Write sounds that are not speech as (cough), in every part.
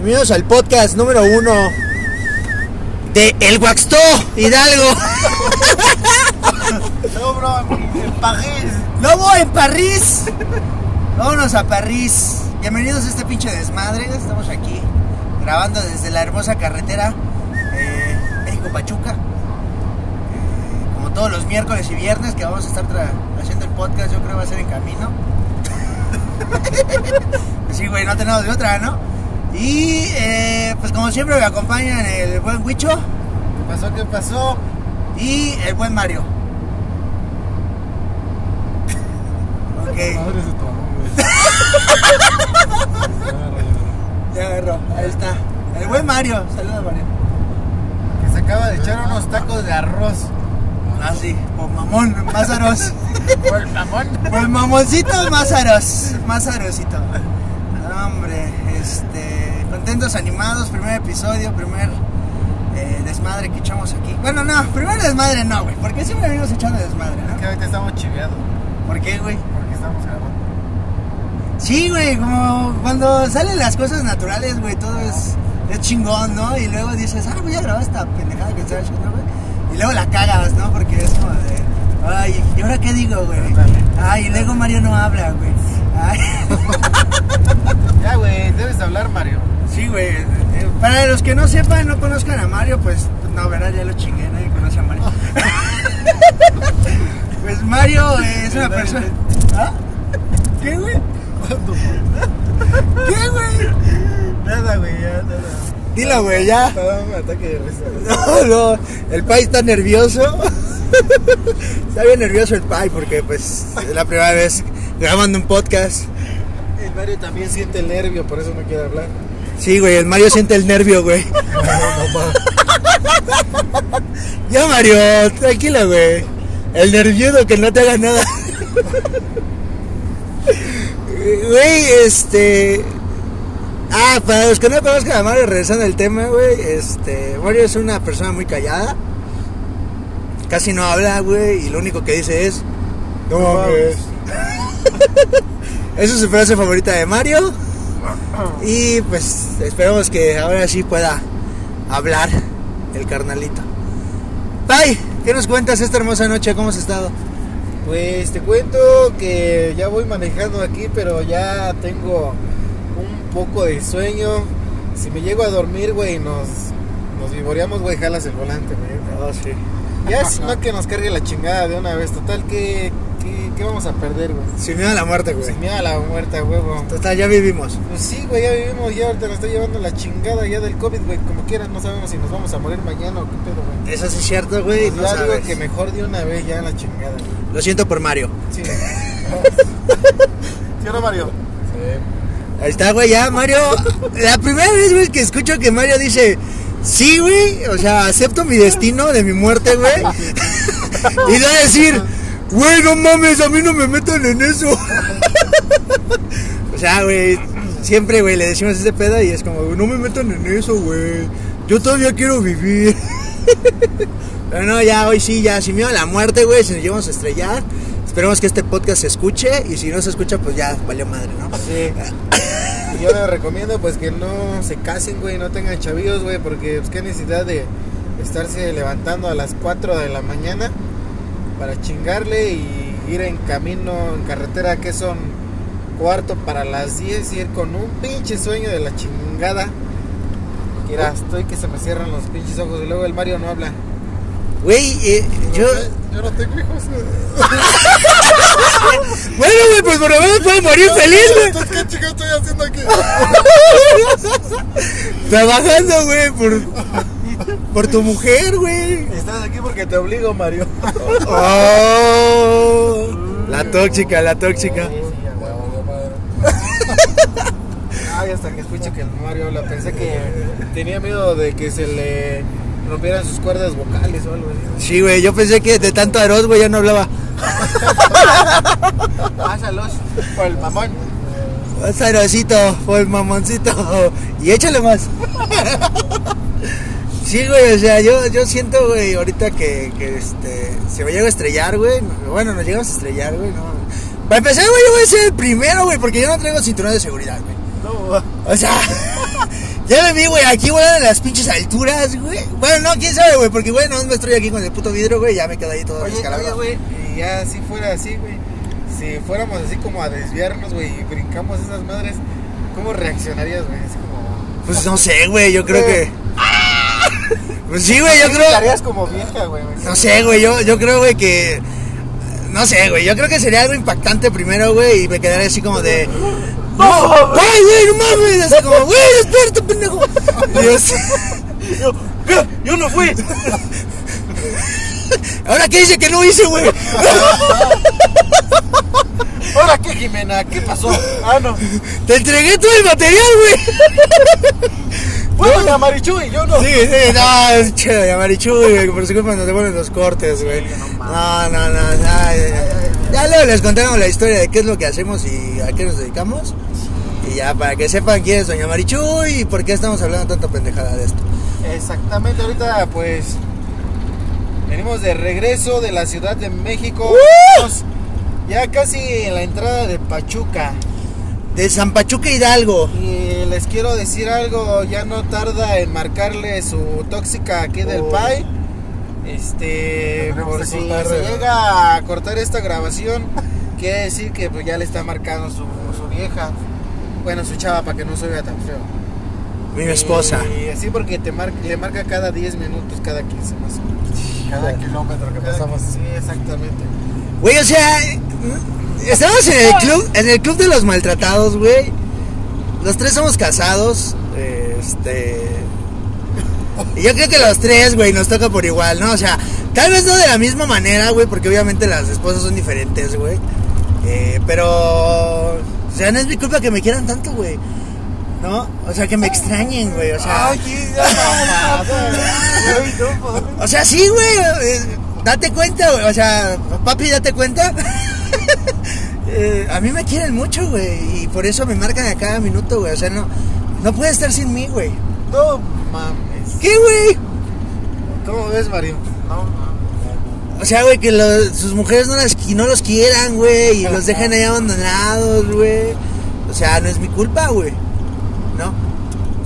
Bienvenidos al podcast número uno de El Guaxtó Hidalgo. No, bro, en París. Lobo en París. Vámonos a París. Bienvenidos a este pinche desmadre. Estamos aquí grabando desde la hermosa carretera eh, México-Pachuca. Eh, como todos los miércoles y viernes que vamos a estar haciendo el podcast, yo creo que va a ser en camino. (laughs) Sí, güey, no tenemos de otra, ¿no? Y eh, pues como siempre me acompañan el buen Huicho ¿Qué pasó? ¿Qué pasó? y el buen Mario. Ok. (laughs) Madre se tomó, güey. (laughs) Ya agarró, ahí está. El buen Mario, saluda Mario. Que se acaba de echar unos tacos de arroz. Ah, sí, por mamón, más aros. (laughs) Por mamón. Por mamoncito, más aros. Más arosito. No, hombre, este. Contentos, animados, primer episodio, primer eh, desmadre que echamos aquí. Bueno, no, primer desmadre no, güey, porque siempre venimos echando desmadre, Que ¿no? ahorita estamos chiveados. ¿Por qué, güey? Porque estamos grabando. Sí, güey, como cuando salen las cosas naturales, güey, todo es, es chingón, ¿no? Y luego dices, ah, voy a grabar esta pendejada que estoy haciendo, güey. Y luego la cagas, ¿no? Porque es como de, ay, ¿y ahora qué digo, güey? Ay, y luego Mario no habla, güey. Ay, (laughs) Ya, güey, debes de hablar, Mario. sí, güey. eh, Para los que no sepan, no conozcan a Mario, pues, no, ¿verdad? Ya lo chingué, nadie conoce a Mario. (laughs) pues Mario eh, es una persona... ¿Ah? ¿Qué, güey? ¿Qué, güey? Nada, güey, ya, nada. Dilo, güey, ya. Estaba un ataque de risa. (laughs) No, no, el Pai está nervioso. Está bien nervioso el Pai porque pues es la primera vez grabando un podcast. El Mario también siente el nervio, por eso no quiere hablar. Sí, güey, el Mario siente el nervio, güey. (laughs) Ya, Mario, tranquilo, güey. El nervioso que no te haga nada. Güey, este... Ah, para los que no conozcan a Mario, regresando al tema, güey, este... Mario es una persona muy callada. Casi no habla, güey, y lo único que dice es... No mames. (laughs) Esa (laughs) es su frase favorita de Mario. Y pues esperemos que ahora sí pueda hablar el carnalito. Pai, ¿qué nos cuentas esta hermosa noche? ¿Cómo has estado? Pues te cuento que ya voy manejando aquí, pero ya tengo un poco de sueño. Si me llego a dormir, güey, nos, nos vivoreamos, güey, jalas el volante, güey. sí. Ya si no que nos cargue la chingada de una vez. Total, ¿qué, qué, qué vamos a perder, güey? Sin miedo a la muerte, güey. Sin miedo a la muerte, huevo. Total, ya vivimos. Pues sí, güey, ya vivimos, ya ahorita nos está llevando la chingada ya del COVID, güey. Como quieras, no sabemos si nos vamos a morir mañana o qué pedo, güey. Eso sí es cierto, güey. Pues No ya digo que mejor de una vez ya la chingada, güey. Lo siento por Mario. Sí. (laughs) ¿Sí o no, Mario? Sí. Ahí está, güey, ya, Mario. La primera vez, güey, que escucho que Mario dice, sí, güey, o sea, acepto mi destino de mi muerte, güey. (laughs) (laughs) y va a decir, güey, no mames, a mí no me metan en eso. (laughs) o sea, güey, siempre, güey, le decimos ese pedo y es como, no me metan en eso, güey. Yo todavía quiero vivir. (laughs) Pero no, ya, hoy sí, ya, sin miedo a la muerte, güey, si nos llevamos a estrellar. Esperemos que este podcast se escuche y si no se escucha, pues ya valió madre, ¿no? Sí. (laughs) Yo les recomiendo pues que no se casen, güey, no tengan chavillos, güey, porque pues qué necesidad de estarse levantando a las 4 de la mañana para chingarle y ir en camino, en carretera que son cuarto para las 10 y ir con un pinche sueño de la chingada. Mira, estoy que se me cierran los pinches ojos y luego el Mario no habla. Güey, eh, yo... Yo no tengo hijos. (laughs) Bueno, güey, pues por lo menos puede morir feliz, güey. ¿Qué chico estoy haciendo aquí? (laughs) Trabajando, güey, por, (laughs) por tu mujer, güey. Estás aquí porque te obligo, Mario. Oh, (laughs) la tóxica, la tóxica. Ay, hasta que escucho que el Mario habla. Pensé que tenía miedo de que se le rompieran sus cuerdas vocales o algo así. Sí, güey, yo pensé que de tanto arroz, güey, ya no hablaba. (laughs) Pásalos por el mamón. Más arrocito, por el mamoncito. Y échale más. Sí, güey, o sea, yo, yo siento, güey, ahorita que, que este, se me llega a estrellar, güey. Bueno, nos llegamos a estrellar, güey, no. Para empezar, güey, yo voy a ser el primero, güey, porque yo no traigo cinturón de seguridad, güey. No, O sea, (laughs) Ya me vi, güey, aquí, güey, en las pinches alturas, güey. Bueno, no, quién sabe, güey, porque, güey, no me estoy aquí con el puto vidrio, güey, ya me quedo ahí todo Oye, oye, güey, y ya si fuera así, güey, si fuéramos así como a desviarnos, güey, y brincamos esas madres, ¿cómo reaccionarías, güey? Es como... Pues no sé, güey, yo creo que. Pues sí, güey, yo creo. Estarías como vieja, güey. güey. No sé, güey, yo, yo creo, güey, que. No sé, güey, yo creo que sería algo impactante primero, güey, y me quedaría así como de. ¡No! ¡Ay, güey, no mames! Así como, güey, despierta, pendejo. Y yo así, Yo, ¿qué? Yo no fui. Ahora, ¿qué dice que no hice, güey? Ahora, ¿qué, Jimena? ¿Qué pasó? Ah, no. Te entregué todo el material, güey. Fue doña Marichuy, yo no. Sí, sí, no, es chido, ya Marichu, güey, por su culpa nos devuelven los cortes, güey. No, no, no, ya, ya, luego les contaremos la historia de qué es lo que hacemos y a qué nos dedicamos. Y ya, para que sepan quién es Doña Marichu y por qué estamos hablando tanta pendejada de esto. Exactamente, ahorita pues venimos de regreso de la Ciudad de México. Estamos Ya casi en la entrada de Pachuca. De San Pachuca Hidalgo. Y les quiero decir algo, ya no tarda en marcarle su tóxica aquí del Oh. PAI. Este, por si cortar, se llega a cortar esta grabación, (laughs) quiere decir que pues, ya le está marcando su, su vieja. Bueno, su chava para que no se vea tan feo. Mi esposa. Y así porque te mar- le marca cada 10 minutos, cada 15 más o menos. Cada kilómetro que pasamos. Sí, exactamente. Güey, o sea, estamos en el club, en el club de los maltratados, güey. Los tres somos casados. Este. Y yo creo que los tres, güey, nos toca por igual, ¿no? O sea, tal vez no de la misma manera, güey, porque obviamente las esposas son diferentes, güey. Eh, pero. O sea, no es mi culpa que me quieran tanto, güey. ¿No? O sea, que me extrañen, güey. O sea. (laughs) O sea, sí, güey. eh, date cuenta, güey. O sea, papi, date cuenta. (laughs) (laughs) Eh, a mí me quieren mucho, güey. Y por eso me marcan a cada minuto, güey. O sea, no, no puede estar sin mí, güey. No mames. ¿Qué, güey? ¿Cómo ves, Mario? No mames. O sea, güey, que los- sus mujeres no, las, no los quieran, güey. Y los dejan ahí abandonados, güey. O sea, no es mi culpa, güey. ¿No?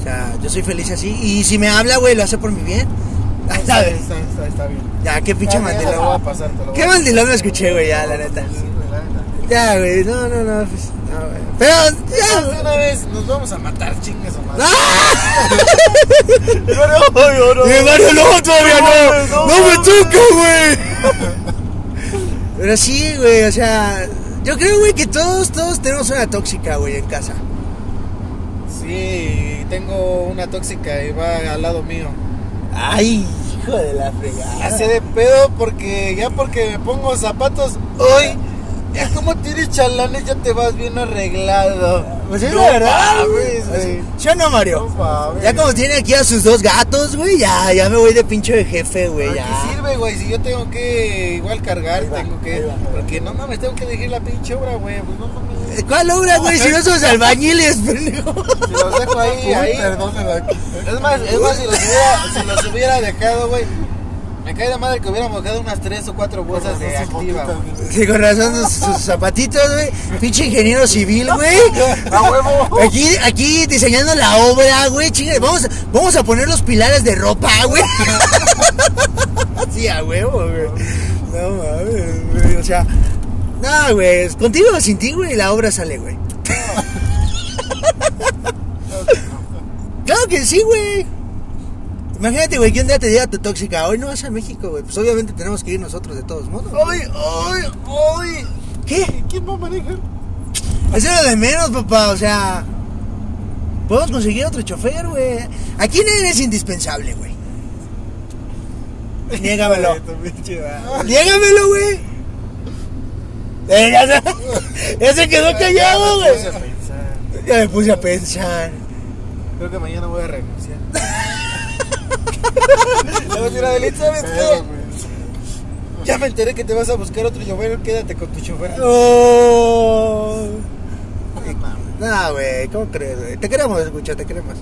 O sea, yo soy feliz así. Y si me habla, güey, lo hace por mi bien. Está, (laughs) ¿Sabes? está, está, está bien. Ya, qué pinche Ya, ya, te lo voy a mandilón. pasar, te lo voy Qué mandilón me escuché, güey, ya, la neta. Sí, güey, la neta. Ya, güey, no, no, no, pues, no, güey. Pero, ya, De una vez nos vamos a matar, chingues o más. ¡Ah! no, Mario, no, todavía no, No, no, no, me toca, güey. Pero sí, güey, o sea, yo creo, güey, que todos, todos tenemos una tóxica, güey, en casa. Sí, tengo una tóxica y va al lado mío. Ay, hijo de la fregada. Hace de pedo porque ya porque me pongo zapatos hoy, ya como tienes chalanes ya te vas bien arreglado. Pues es No la verdad, mames, güey. güey. ¿Sí o no, Mario? No mames. Ya como tiene aquí a sus dos gatos, güey, ya, ya me voy de pinche de jefe, güey, ¿Para ya. qué sirve, güey? Si yo tengo que igual cargar, va, tengo que. va. Porque no mames, tengo que elegir la pinche obra, güey. Pues no mames. ¿Cuál obra, güey? Si no somos albañiles, (laughs) pendejo. Si los dejo ahí, ahí. aquí. Es más, es más, si los hubiera, si los hubiera dejado, güey. Me cae de madre que hubiéramos dejado unas tres o cuatro bolsas de activa, güey. Sí, con razón sus, sus zapatitos, güey. Pinche ingeniero civil, güey. (laughs) ¡A huevo! Aquí, aquí diseñando la obra, güey. Chinga, vamos, a- vamos a poner los pilares de ropa, güey. (laughs) Sí, a huevo, güey. No mames, güey. O sea, no, güey. Contigo o sin ti, güey, la obra sale, güey. (laughs) Claro que sí, güey. Imagínate, güey, que un día te diga tu tóxica, hoy no vas a México, güey. Pues obviamente tenemos que ir nosotros de todos modos. ¡Ay, ay, ay! ¿Qué? ¿Quién va a manejar? Eso es lo de menos, papá. O sea, podemos conseguir otro chofer, güey. Aquí nadie es indispensable, güey. (laughs) Niégamelo. Niégamelo, güey. Eh, ya, se, ya se quedó callado, güey. Ya me puse a pensar. Creo que mañana voy a renunciar. Güey. Ya me enteré que te vas a buscar otro chofer, quédate con tu chofer. Oh. No, güey, ¿cómo crees? Te queremos escuchar, te queremos. (laughs)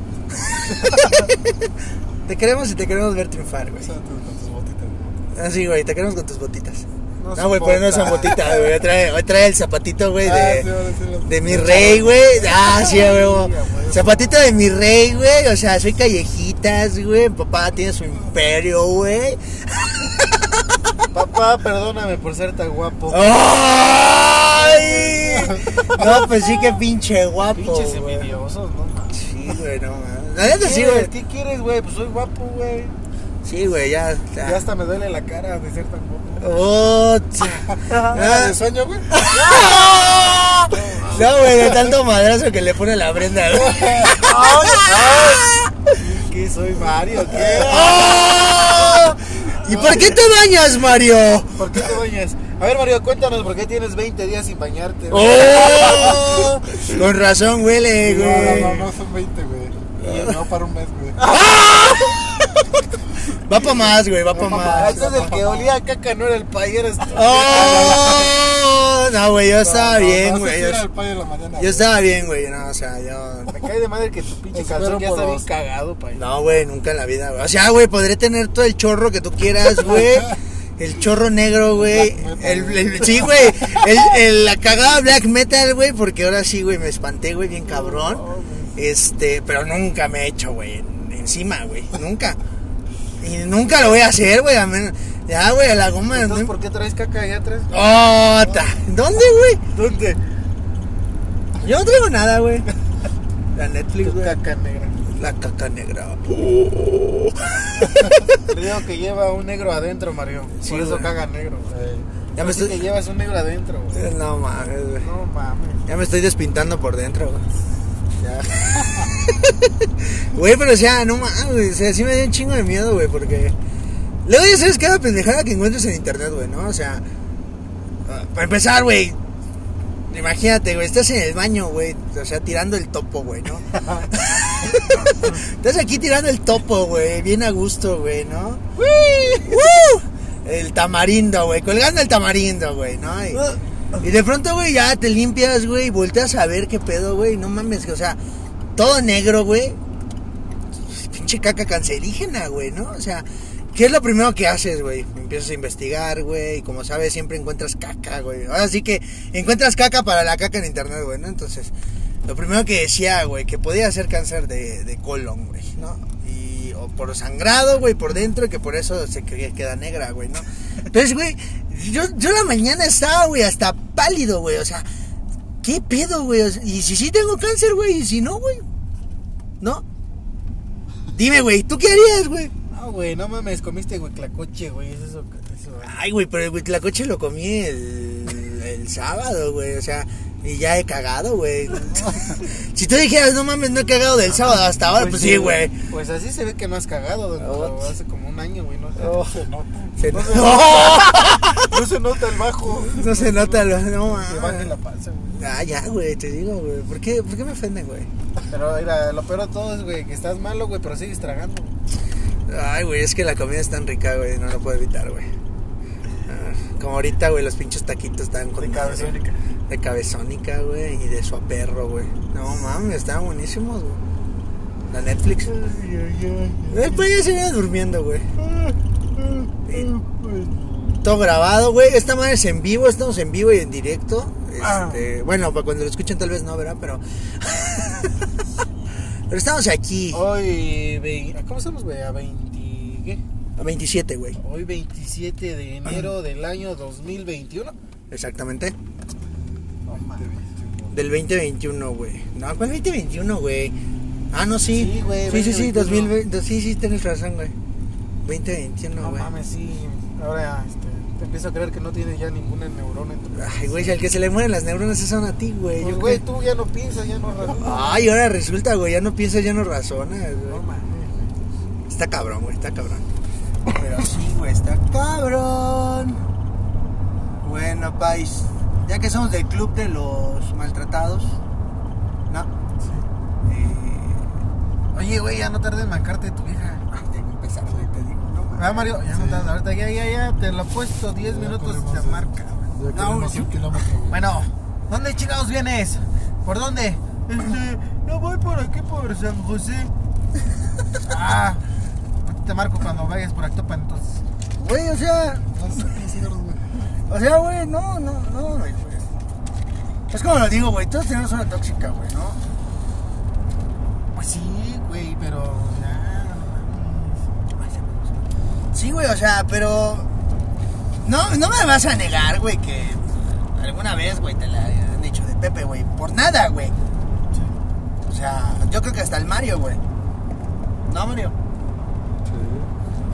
te queremos y te queremos ver triunfar, güey. Con tus botitas. Así, güey, te queremos con tus botitas. No güey, no son botitas, güey. Hoy trae el zapatito, güey, Ah, de, sí, sí, de mi rey, güey. Ah, sí, güey. Zapatito de mi rey, güey. O sea, soy callejitas, güey. Mi Papá tiene su imperio, güey. (laughs) Papá, perdóname por ser tan guapo. ¡Ay! (laughs) No, pues sí que pinche guapo. Pinches envidiosos, no. Sí, güey, no sí, ¿Qué? ¿Qué quieres, güey? Pues soy guapo, güey. Sí, güey, ya. ya. Ya hasta me duele la cara de ser tan guapo. Oh. Ah, (laughs) ¿De sueño, güey? No, güey, de tanto madrazo que le pone la prenda, güey. (laughs) ¿Qué soy Mario? ¿Qué? ¡Oh! (laughs) ¿Y por qué te bañas, Mario? ¿Por qué te bañas? A ver, Mario, cuéntanos por qué tienes 20 días sin bañarte. güey? ¡Oh! Con razón huele, No, no, no, güey. no son 20, güey. No para un mes, güey. Va para más, güey, va para Ah, más. entonces el que olía a caca no era el pay, eres tú. ¡Oh! No, güey, yo estaba bien, güey. Yo, estaba bien, güey. No, o sea, yo. Me cae de madre que tu pinche calzón ya está bien cagado, pay. No, güey, nunca en la vida, güey. O sea, güey, podré tener todo el chorro que tú quieras, güey. (laughs) El chorro negro, güey. El, sí, güey. El, el- la cagada black metal, güey. Porque ahora sí, güey, me espanté, güey, bien cabrón. Este, pero nunca me he hecho, güey, en- encima, güey. Nunca. Y nunca lo voy a hacer, güey. Ya, güey, a la goma. Entonces. ¿por qué traes caca allá atrás? Oh, ta- ¿Dónde, güey? ¿Dónde? Yo no traigo nada, güey. La Netflix, güey. caca negra. La caca negra. (laughs) Le digo que lleva un negro adentro, Mario. Sí, Por eso caga negro. Ya me estoy. que llevas un negro adentro, güey. No mames, güey. No mames. Ya me estoy despintando por dentro, güey. Ya. (laughs) (laughs) Güey, pero o sea, no mames. O sea, sí me dio un chingo de miedo, güey, porque. Luego ya sabes cada pendejada que encuentres en internet, güey, ¿no? O sea. ah, Para empezar, güey. Imagínate, güey, estás en el baño, güey. O sea, tirando el topo, güey, ¿no? (laughs) estás aquí tirando el topo, güey. Bien a gusto, güey, ¿no? El tamarindo, güey. Colgando el tamarindo, güey, ¿no? Y, y de pronto, güey, ya te limpias, güey, y volteas a ver qué pedo, güey. No mames, que, o sea, todo negro, güey. Pinche caca cancerígena, güey, ¿no? O sea, ¿qué es lo primero que haces, güey? Empiezas a investigar, güey, y como sabes, siempre encuentras caca, güey. Ahora sí que encuentras caca para la caca en internet, güey, ¿no? Entonces, lo primero que decía, güey, que podía ser cáncer de, colon, güey, ¿no? Y, o por sangrado, güey, por dentro, y que por eso se que- queda negra, güey, ¿no? Entonces, güey, yo, yo la mañana estaba, güey, hasta pálido, güey, o sea, ¿qué pedo, güey? Y si sí tengo cáncer, güey, y si no, güey, ¿no? Dime, güey, ¿tú qué harías, güey? No, güey, no mames, comiste hueclacoche, güey. Es eso, eso, güey. Ay, güey, pero el huitlacoche lo comí el, el sábado, güey. O sea, y ya he cagado, güey. (laughs) si tú dijeras, no mames, no he cagado del sábado hasta ahora, pues, sí, güey. Pues así se ve que no has cagado, don Un año, güey. No, Oh. Se nota. Se- No se- ¡No! (laughs) no se nota el bajo. No se nota, lo, no baje mames. la panza, güey. Ah, ya, güey, te digo, güey. ¿Por qué, ¿Por qué me ofenden, güey? Pero mira, lo peor de todo es, güey, que estás malo, güey, pero sigues tragando. Ay, güey, es que la comida es tan rica, güey, no lo puedo evitar, güey. Ah, Como ahorita, güey, los pinches taquitos están con De cabezónica. De cabezónica, güey, y de suaperro, güey. No mames, estaban buenísimos, güey. La Netflix. Después ya se viene durmiendo, güey. Y Todo grabado, güey. Esta madre es en vivo, estamos en vivo y en directo. Este, Bueno, para cuando lo escuchen tal vez no, ¿verdad? Pero. (laughs) Pero estamos aquí. Hoy, ve- ¿cómo estamos, güey? A 20, ¿qué? A 27, güey. Hoy 27 de enero del año 2021. Exactamente. Mames. Del 2021, güey. No, ¿cuál 2021, güey? Ah, no, sí. Sí, güey, Sí, sí, sí, 2021. 2020. Sí, sí, tienes razón, güey. 2021, No güey. mames, sí. Ahora este, te empiezo a creer que no tienes ya ninguna neurona en tu Ay, güey, si al que se le mueren las neuronas es son a ti, güey. Pues, güey, tú ya no piensas, ya no razonas. Ay, ahora resulta, güey, ya no piensas, ya no razonas, No güey. mames. Está cabrón, güey, está cabrón. Pero sí, güey, está cabrón. Bueno, país, ya que somos del club de los maltratados, ¿no? Oye, güey, ya no tardes en marcarte de tu vieja. ah, tengo que empezar, güey, te digo, no. Ah, Mario, ya no tardes. Ahorita ya, ya, ya, te lo he puesto 10 Ya minutos de eh. marca. Ya No, sí. kilómetro, güey. Bueno, ¿dónde chingados vienes? ¿Por dónde? (laughs) Este, yo voy por aquí, por San José. (laughs) Ah, te marco cuando vayas por Actopan, entonces. Güey, o sea, No (laughs) güey. o sea, güey, no, no, no, güey. Es como lo digo, güey, todos tenemos una tóxica, güey, ¿no? Pues sí, güey, pero ya. Sí, güey, o sea, pero. No, no me vas a negar, güey, que alguna vez, güey, te la han dicho de Pepe, güey. Por nada, güey. O sea, yo creo que hasta el Mario, güey. No, Mario.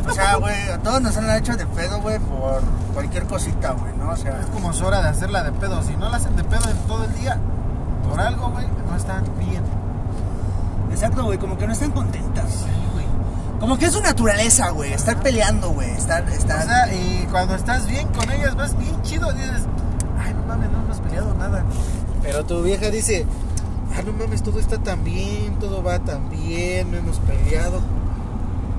O sea, güey, a todos nos han hecho de pedo, güey, por cualquier cosita, güey, ¿no? O sea, Es como su hora de hacerla de pedo. Si no la hacen de pedo en todo el día, por algo, güey, no están bien. Exacto, güey, como que no están contentas. Como que es su naturaleza, güey, estar peleando, güey, estar, O estar... sea, y cuando estás bien con ellas, vas bien chido, dices, ay, no mames, no hemos peleado nada. Pero tu vieja dice, ah, no mames, todo está tan bien, todo va tan bien, no hemos peleado.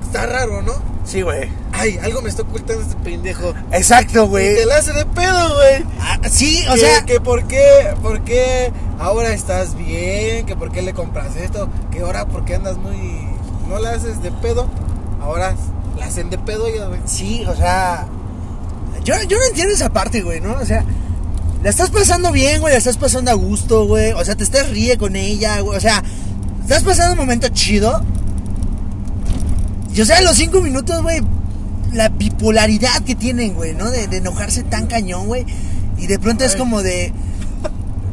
Está raro, ¿no? Sí, güey. Ay, algo me está ocultando este pendejo. Exacto, Y güey. te la hace de pedo, güey. Ah, sí, o que, sea... que por qué, por qué ahora estás bien, que por qué le compras esto, que ahora porque andas muy, no la haces de pedo, ahora la hacen de pedo ellas, güey. Sí, o sea. Yo, yo no entiendo esa parte, güey, ¿no? O sea, la estás pasando bien, güey, la estás pasando a gusto, güey. O sea, te estás ríe con ella, güey. O sea, estás pasando un momento chido. Y o sea, los cinco minutos, güey, la bipolaridad que tienen, güey, ¿no? De, de enojarse tan cañón, güey. Y de pronto es como de.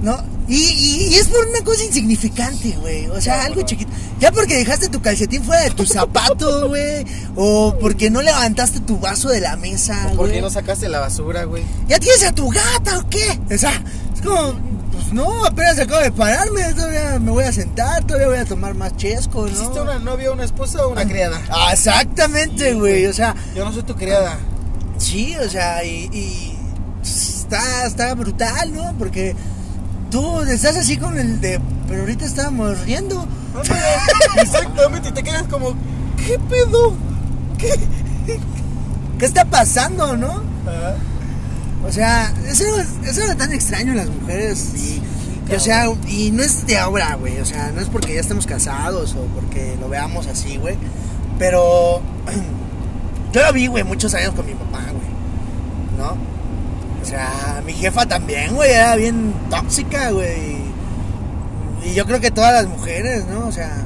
¿No? Y, y- y es por una cosa insignificante, güey. O sea, algo chiquito. Ya porque dejaste tu calcetín fuera de tu zapato, (laughs) güey. O porque no levantaste tu vaso de la mesa, ¿Por qué güey. no sacaste la basura, güey? ¿Ya tienes a tu gata o qué? O sea, es como, pues no, apenas acabo de pararme, todavía me voy a sentar, todavía voy a tomar más chesco, ¿no? ¿Hiciste una novia, una esposa o una criada? Ah, exactamente, güey, o sea, Yo no soy tu criada. sí, o sea, y, y está, está brutal, ¿no? Porque tú estás así con el de, pero ahorita estábamos riendo. (laughs) Exactamente, y te quedas como, ¿qué pedo? ¿Qué? ¿Qué está pasando, no? O sea, es algo, es algo tan extraño en las mujeres. Y, y, o sea, y no es de ahora, güey. O sea, no es porque ya estemos casados o porque lo veamos así, güey. Pero (clears throat) yo lo vi, güey, muchos años con mi papá, güey. ¿No? O sea, mi jefa también, güey, era bien tóxica, güey. Y yo creo que todas las mujeres, ¿no? O sea,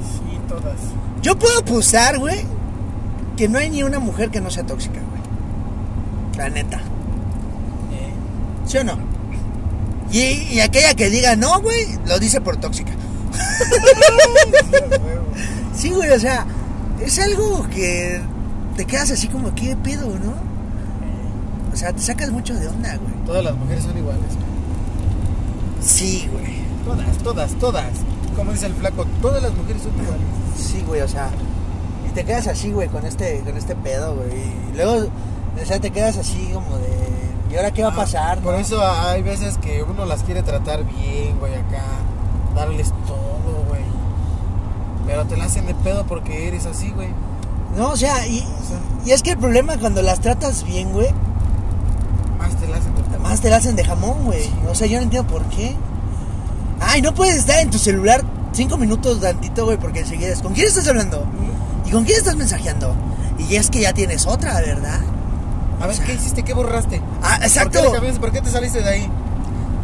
Sí, todas. yo puedo apostar, güey, que no hay ni una mujer que no sea tóxica, güey. La neta. ¿Sí o no? Y, y aquella que diga no, güey, lo dice por tóxica. (laughs) Sí, güey, o sea, es algo que te quedas así como, ¿qué pedo, no? O sea, te sacas mucho de onda, güey. Todas las mujeres son iguales. Sí, güey. Todas, todas, todas. Como dice el flaco, todas las mujeres son iguales. Sí, güey, o sea, y te quedas así, güey, con este, con este pedo, güey. Y luego, o sea, te quedas así como de, ¿y ahora qué va a pasar? Por no? eso hay veces que uno las quiere tratar bien, güey, acá. Darles todo, güey. Pero te la hacen de pedo porque eres así, güey. No, o sea, y, y es que el problema cuando las tratas bien, güey, Más te la hacen de pedo. Más te la hacen de jamón, güey. O sea, yo no entiendo por qué. Ay, no puedes estar en tu celular cinco minutos tantito, güey, porque enseguida es. ¿Con quién estás hablando? ¿Y con quién estás mensajeando? Y es que ya tienes otra, ¿verdad? A ver, ¿qué hiciste? ¿Qué borraste? Ah, exacto. ¿Por qué, le cambiaste? ¿Por qué te saliste de ahí?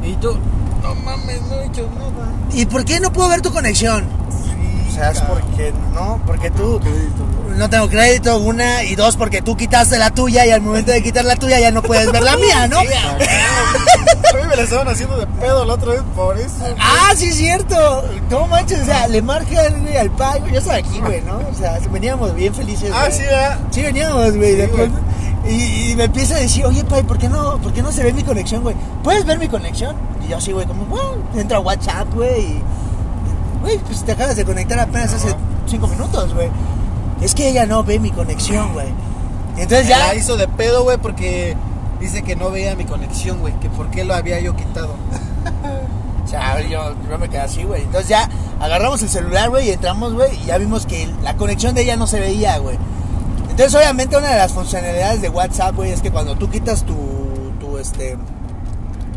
Y tú, no mames, no he hecho nada. ¿Y por qué no puedo ver tu conexión? Sí, O sea, es porque, ¿no? Porque tú Crédito, güey. no tengo crédito, una, y dos, porque tú quitaste la tuya y al momento de quitar la tuya ya no puedes ver la (laughs) mía, ¿no? Sí, a mí me la estaban haciendo de pedo la otra vez por eso. Ah, sí, es cierto. No manches, o sea, le marqué al, güey, al pai, güey. Yo estaba aquí, güey, ¿no? O sea, veníamos bien felices. Ah, güey. sí, ¿verdad? Sí, veníamos, güey. de Sí, güey. pronto. Y, y me empieza a decir, oye, Pai, ¿por qué no, por qué no se ve mi conexión, güey? ¿Puedes ver mi conexión? Y yo así, güey, como, bueno, entro a WhatsApp, güey. y- Güey, pues te acabas de conectar apenas hace cinco minutos, güey. Es que ella no ve mi conexión, güey. Entonces ya. la hizo de pedo, güey, porque dice que no veía mi conexión, güey. Que por qué lo había yo quitado. (laughs) O sea, yo, yo me quedé así, güey. Entonces ya agarramos el celular, güey, y entramos, güey, y ya vimos que la conexión de ella no se veía, güey. Entonces, obviamente, una de las funcionalidades de WhatsApp, güey, es que cuando tú quitas tu, tu, este,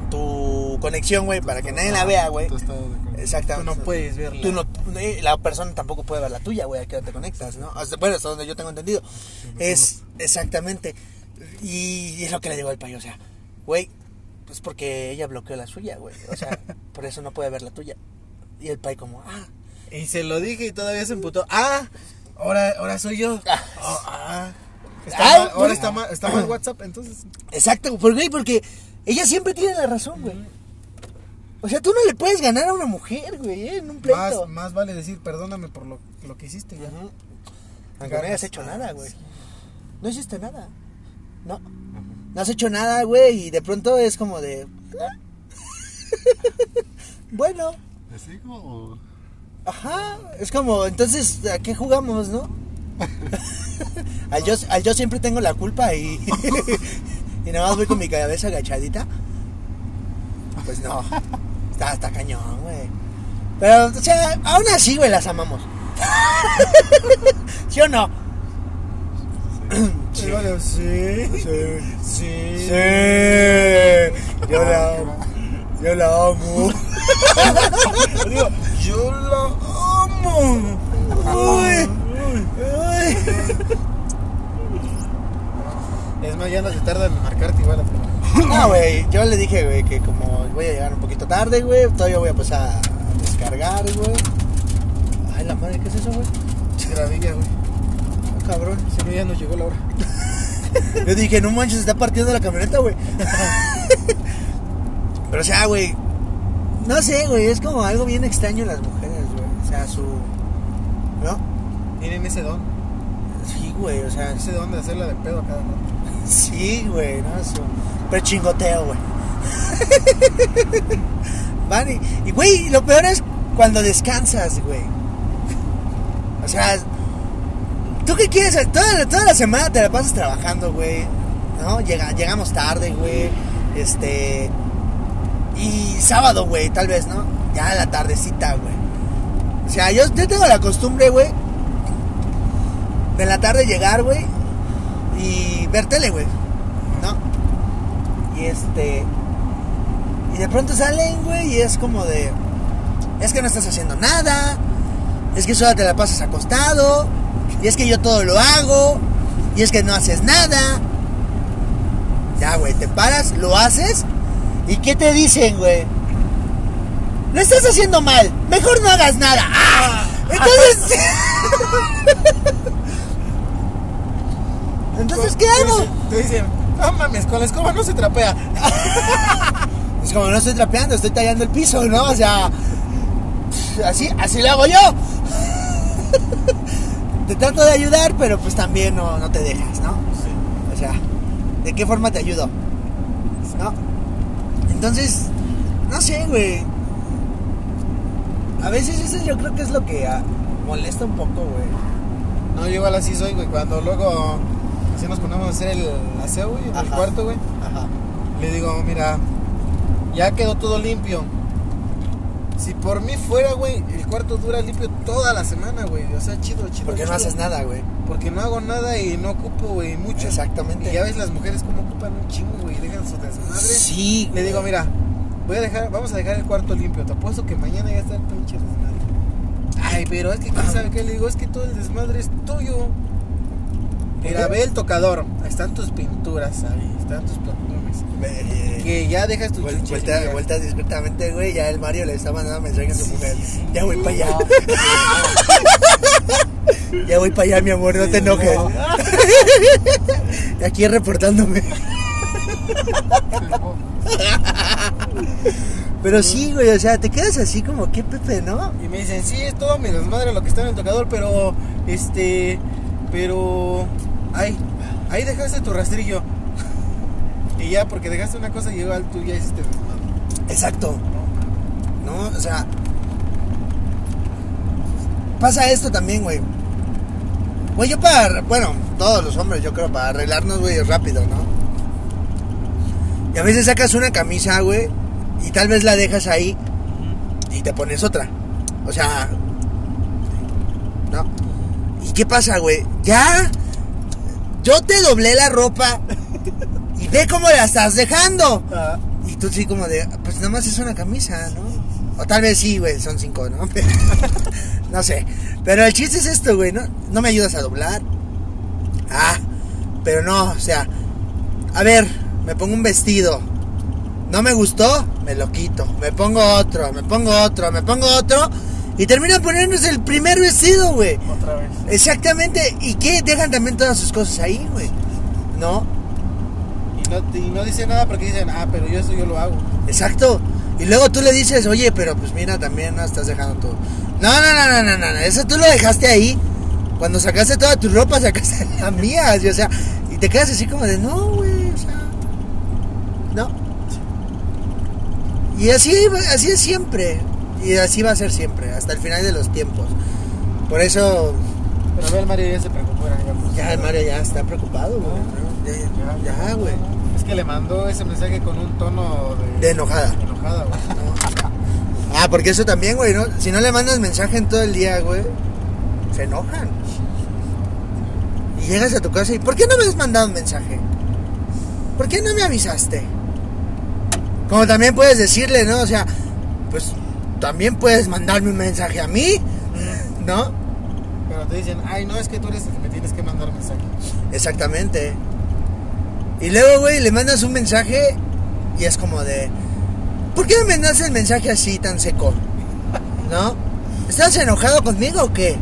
tu conexión, güey, para que nadie la vea, güey. Conexión. Tú Exactamente. no puedes verla. Tú no, eh, la persona tampoco puede ver la tuya, güey, a qué hora te conectas, ¿no? Bueno, hasta donde yo tengo entendido. Es, exactamente. Y es lo que le digo al payo, o sea, güey, pues porque ella bloqueó la suya, güey. O sea, (laughs) por eso no puede ver la tuya. Y el pay como, ah. Y se lo dije y todavía se emputó. Ah, ahora, ahora soy yo. Ah. Oh, ah. Está Ay, mal- ahora está mal, está mal WhatsApp, entonces. Exacto, ¿por qué? Porque ella siempre tiene la razón, güey. O sea, tú no le puedes ganar a una mujer, güey, ¿eh? en un Más, pleito. más vale decir perdóname por lo, lo que hiciste ya. Aunque no hayas hecho nada, güey. No hiciste nada. No. No has hecho nada, güey, y de pronto es como de... "Ah". (laughs) bueno, ¿Le sigo o.? Ajá. Es como, entonces, ¿a qué jugamos, no? (laughs) al, yo, al yo siempre tengo la culpa y... (laughs) y nada más voy con mi cabeza agachadita. Pues no. Está, está cañón, güey. Pero, o sea, aún así, güey, las amamos. (laughs) ¿Sí o no? Sí. Vale, sí. Sí. Sí. Yo la amo. Yo la amo. Digo, yo la amo. Uy. Uy. Es más, ya no se tarda en marcarte igual. No, güey, yo le dije, güey, que como voy a llegar un poquito tarde, güey, todavía voy a pasar a descargar, güey. Ay, la madre, ¿qué es eso, güey? Gravilla, güey. Ah, cabrón. Si no, ya nos llegó la hora. Yo dije, no manches, se está partiendo la camioneta, güey. (laughs) Pero, o sea, güey, no sé, güey, es como algo bien extraño las mujeres, güey. O sea, su... ¿No? Tienen ese don. Sí, güey, o sea, Ese don de hacerla de pedo a cada rato. (laughs) Sí, güey, no, su... Pero chingoteo, güey. (laughs) Van y, y, güey, lo peor es cuando descansas, güey. O sea, ¿tú qué quieres? Toda, toda la semana te la pasas trabajando, güey. ¿No? Llega, llegamos tarde, güey. Este... Y sábado, güey, tal vez, ¿no? Ya la tardecita, güey. O sea, yo, yo tengo la costumbre, güey, de la tarde llegar, güey, y ver tele, güey. ¿No? Y este. Y de pronto salen, güey, y es como de. Es que no estás haciendo nada. Es que solo te la pasas acostado. Y es que yo todo lo hago. Y es que no haces nada. Ya, güey, te paras, lo haces. ¿Y qué te dicen, güey? Lo estás haciendo mal. Mejor no hagas nada. ¡Ah! Entonces. (laughs) Entonces, ¿qué hago? Te dicen, no mames, con la escoba no se trapea. (laughs) Es como no estoy trapeando, estoy tallando el piso, ¿no? O sea, así, así lo hago yo. (laughs) Te trato de ayudar, pero pues también no, no te dejas, ¿no? O sea, ¿de qué forma te ayudo? ¿No? Entonces, no sé, güey. A veces eso yo creo que es lo que ah, molesta un poco, güey. No, yo igual así soy, güey. Cuando luego así nos ponemos a hacer el aseo, güey, en el Ajá. cuarto, güey. Ajá. Le digo, mira, ya quedó todo limpio. Si por mí fuera, güey, el cuarto dura limpio toda la semana, güey. O sea, chido, chido. Porque no chido. haces nada, güey. Porque no hago nada y no ocupo, güey, mucho. Exactamente. Y ya ves las mujeres cómo ocupan un chingo, güey, y dejan su desmadre. Sí. Le digo, mira, voy a dejar, vamos a dejar el cuarto limpio. Te apuesto que mañana ya está el pinche desmadre. Ay, pero es que quién sabe qué le digo, es que todo el desmadre es tuyo. Mira, qué? ve el tocador. Ahí están tus pinturas, ahí están tus. Eh, Que ya dejas tu. Vuelta, vuelta discretamente, güey. Ya el Mario le está mandando mensaje a su mujer. Ya voy para allá. (laughs) ya voy para allá, mi amor, no te enojes. (laughs) Aquí reportándome. (laughs) Pero sí, güey, o sea, te quedas así como, ¿qué Pepe, no? Y me dicen, sí, es todo mi desmadre lo que está en el tocador, pero, este, pero, ay, ahí dejaste tu rastrillo. Ya, porque dejaste una cosa y igual tú ya hiciste. Exacto. ¿No? O sea. Pasa esto también, güey. Güey, yo para. Bueno, todos los hombres, yo creo, para arreglarnos, güey, rápido, ¿no? Y a veces sacas una camisa, güey, y tal vez la dejas ahí y te pones otra. O sea. ¿No? ¿Y qué pasa, güey? Ya. Yo te doblé la ropa ve cómo la estás dejando. Y tú sí como de, pues nada más es una camisa, ¿no? O tal vez sí, güey, son cinco, ¿no? Pero- (laughs) no sé. Pero el chiste es esto, güey, ¿no? No me ayudas a doblar. Ah, pero no, o sea, a ver, me pongo un vestido. No me gustó, me lo quito. Me pongo otro, me pongo otro, me pongo otro. Y terminan poniéndose el primer vestido, güey. Otra vez. Exactamente. ¿Y qué? Dejan también todas sus cosas ahí, güey. ¿No? Y no, y no dicen nada porque dicen, ah, pero yo eso yo lo hago. Exacto. Y luego tú le dices, oye, pero pues mira, también no estás dejando todo. No, no, no, no, no, no, no. Eso tú lo dejaste ahí. Cuando sacaste toda tu ropa, sacaste (laughs) la mía. y, o sea, y te quedas así como de, no, güey, o sea. No. Y así, así es siempre. Y así va a ser siempre, hasta el final de los tiempos. Por eso, Pero ve el Mario ya se preocupó. Ya, ya el Mario ya está preocupado, güey. ¿no? Ya, güey. Es que le mandó ese mensaje con un tono de, De enojada. de enojada, güey. (laughs) Ah, porque eso también, güey, ¿no? Si no le mandas mensaje en todo el día, güey, se enojan. Y llegas a tu casa y, ¿por qué no me has mandado un mensaje? ¿Por qué no me avisaste? Como también puedes decirle, ¿no? O sea, pues también puedes mandarme un mensaje a mí, ¿no? Pero te dicen, ay, no, es que tú eres el que me tienes que mandar mensaje. Exactamente. Y luego, güey, le mandas un mensaje y es como de, ¿por qué me mandas el mensaje así tan seco? ¿No? ¿Estás enojado conmigo o qué?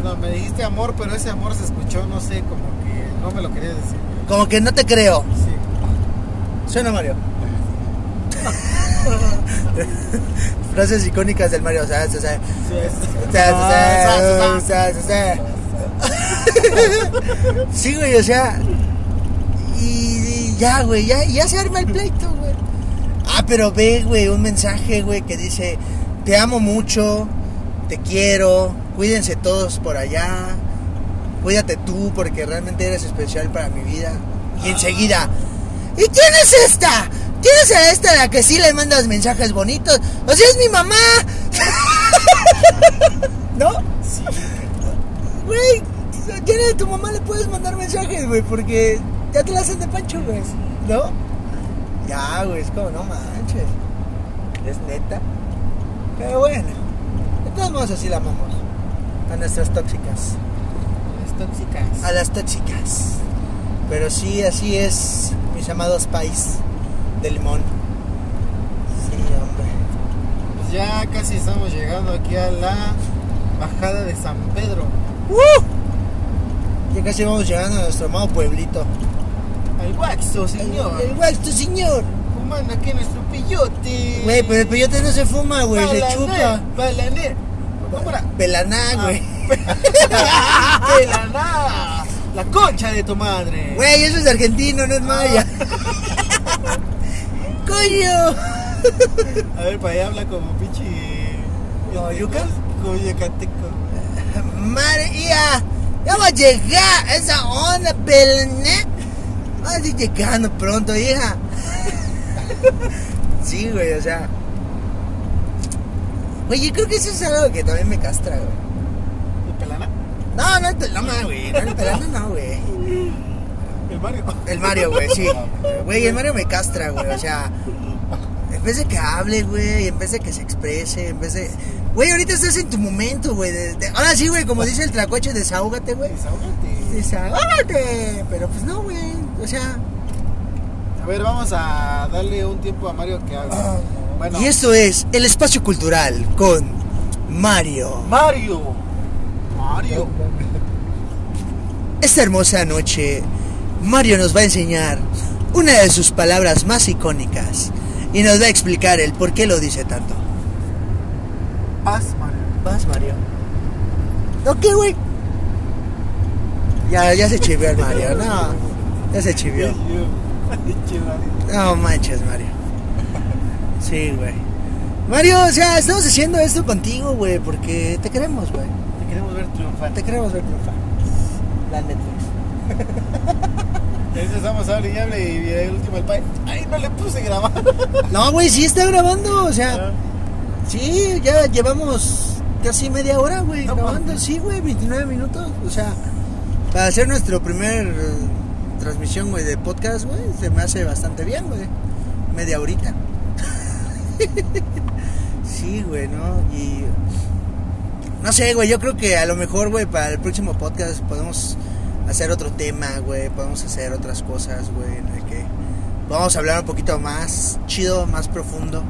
Bueno, me dijiste amor, pero ese amor se escuchó, no sé, como que no me lo querías decir. Como que no te creo. Sí. Suena Mario. (laughs) Frases icónicas del Mario. O sea, o sea, Sí, es. o sea, o sea, o sea, o sea. Sí, güey, o sea. Ya, güey, ya, ya se arma el pleito, güey. Ah, pero ve, güey, un mensaje, güey, que dice: Te amo mucho, te quiero, cuídense todos por allá. Cuídate tú porque realmente eres especial para mi vida. Y enseguida, ¿y quién es esta? ¿Quién es a esta a la que sí le mandas mensajes bonitos? O sea, es mi mamá. (laughs) ¿No? Sí. Güey, ¿a quién de tu mamá le puedes mandar mensajes, güey? Porque ya te la hacen de pancho, güey. ¿No? Ya, güey, es como, no manches. Es neta. Pero bueno, de todos modos así la amamos. A nuestras tóxicas. Las tóxicas. A las tóxicas. Pero sí, así es, mis amados pais de limón. Sí, hombre. Pues ya casi estamos llegando aquí a la bajada de San Pedro. ¡Uh! Ya casi vamos llegando a nuestro amado pueblito. Al Waxo, señor. El, el guasto, señor. Fumando aquí nuestro pillote. Güey, pero el peyote no se fuma, güey, se chupa. Balané. ¿Cómo era? Pelaná, Ah. güey. (laughs) Pelaná. La concha de tu madre. Güey, eso es argentino, no es maya. (laughs) ¡Coño! A ver, para allá habla como pinche. ¿Como yuca? Como yucateco. María, ya va a llegar esa onda, Pelaná. Va a ir llegando pronto, hija. Sí, güey, o sea. Güey, yo creo que eso es algo que también me castra, güey. ¿Y Pelana? No, no el pelama, güey. No el pelama, no, güey. El Mario. El Mario, güey, sí. Güey, el Mario me castra, güey. O sea, en vez de que hable, güey, en vez de que se exprese, en vez de. Güey, ahorita estás en tu momento, güey. de- de- Ahora sí, güey, como dice el tlacoche, desahógate, güey. Desahógate. Desahógate. Pero pues no, güey. O sea. A ver, vamos a darle un tiempo a Mario que. (clears throat) Bueno, Y esto es el espacio cultural con Mario. Mario. Mario. Esta hermosa noche, Mario nos va a enseñar una de sus palabras más icónicas y nos va a explicar el por qué lo dice tanto. Paz, Mario. Vas, Mario. ¿No qué, güey? Ya, ya se chivió el Mario, no. Ya se chivió. No manches, Mario. Sí, güey. Mario, o sea, estamos haciendo esto contigo, güey, porque te queremos, güey. Te queremos ver triunfar. Te queremos ver triunfar. La Netflix. Ahorita estamos hable y hable y el último el pai. Ay, no le puse grabar. No, güey, sí está grabando, o sea, Ah, sí, ya llevamos casi media hora, güey, No grabando. Sí, güey, 29 minutos. O sea, para hacer nuestro primer transmisión, güey, de podcast, güey, se me hace bastante bien, güey. Media horita. (laughs) sí, güey, ¿no? Y... No sé, güey, yo creo que a lo mejor, güey, para el próximo podcast podemos hacer otro tema, güey, podemos hacer otras cosas, güey, en el que podamos hablar un poquito más chido, más profundo,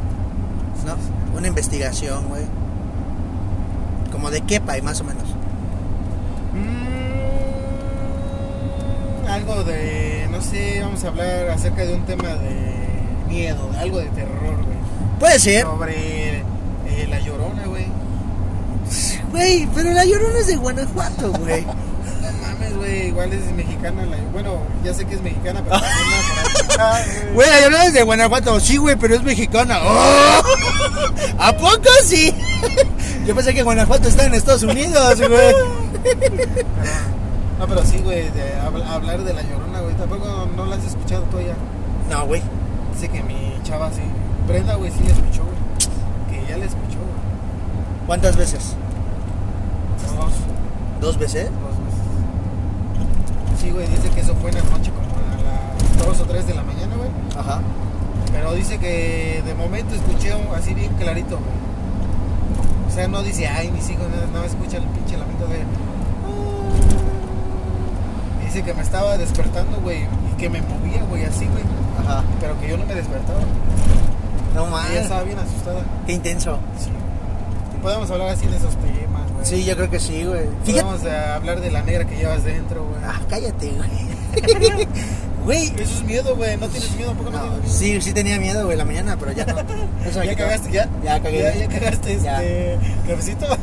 ¿no? Una investigación, güey. Como de quepa y más o menos. Mm, algo de, no sé, vamos a hablar acerca de un tema de miedo, de algo de terror, güey. Puede ser. Sobre eh, la llorona, güey. Güey, pero la llorona es de Guanajuato, güey. (laughs) No mames, güey, igual es mexicana. La, bueno, ya sé que es mexicana, pero. Güey, la llorona es (laughs) de Guanajuato. Sí, güey, pero es mexicana. ¡Oh! (laughs) ¿A poco sí? Yo pensé que Guanajuato está en Estados Unidos, güey. No, pero sí, güey, de hab- hablar de la llorona, güey. Tampoco no la has escuchado tú ya. No, güey. Dice que mi chava sí. Brenda, güey, sí la escuchó, güey. Que ya la escuchó, güey. ¿Cuántas veces? Dos, ¿Dos veces? dos veces. Sí, güey, dice que eso fue en la noche como a las 2 o 3 de la mañana, güey. Ajá. Pero dice que de momento escuché un- así bien clarito, güey. O sea, no dice, ay, mis hijos, no, no escucha el pinche lamento de. Dice que me estaba despertando, güey, y que me movía, güey, así, güey. Ajá. Pero que yo no me despertaba. No Ella mames. estaba bien asustada. Qué intenso. Sí. Podemos hablar así de esos temas, güey. Sí, yo creo que sí, güey. Fíjate. Podemos eh, hablar de la negra que llevas dentro, güey. Ah, cállate, güey. (laughs) Güey. Eso es miedo, güey. No tienes miedo, ¿por qué no, No, tienes miedo? sí, sí tenía miedo, güey, la mañana, pero ya no. (laughs) Eso ¿Ya cagaste? ¿Ya? Ya cagué. ¿Ya, ya cagaste este cafecito? (laughs)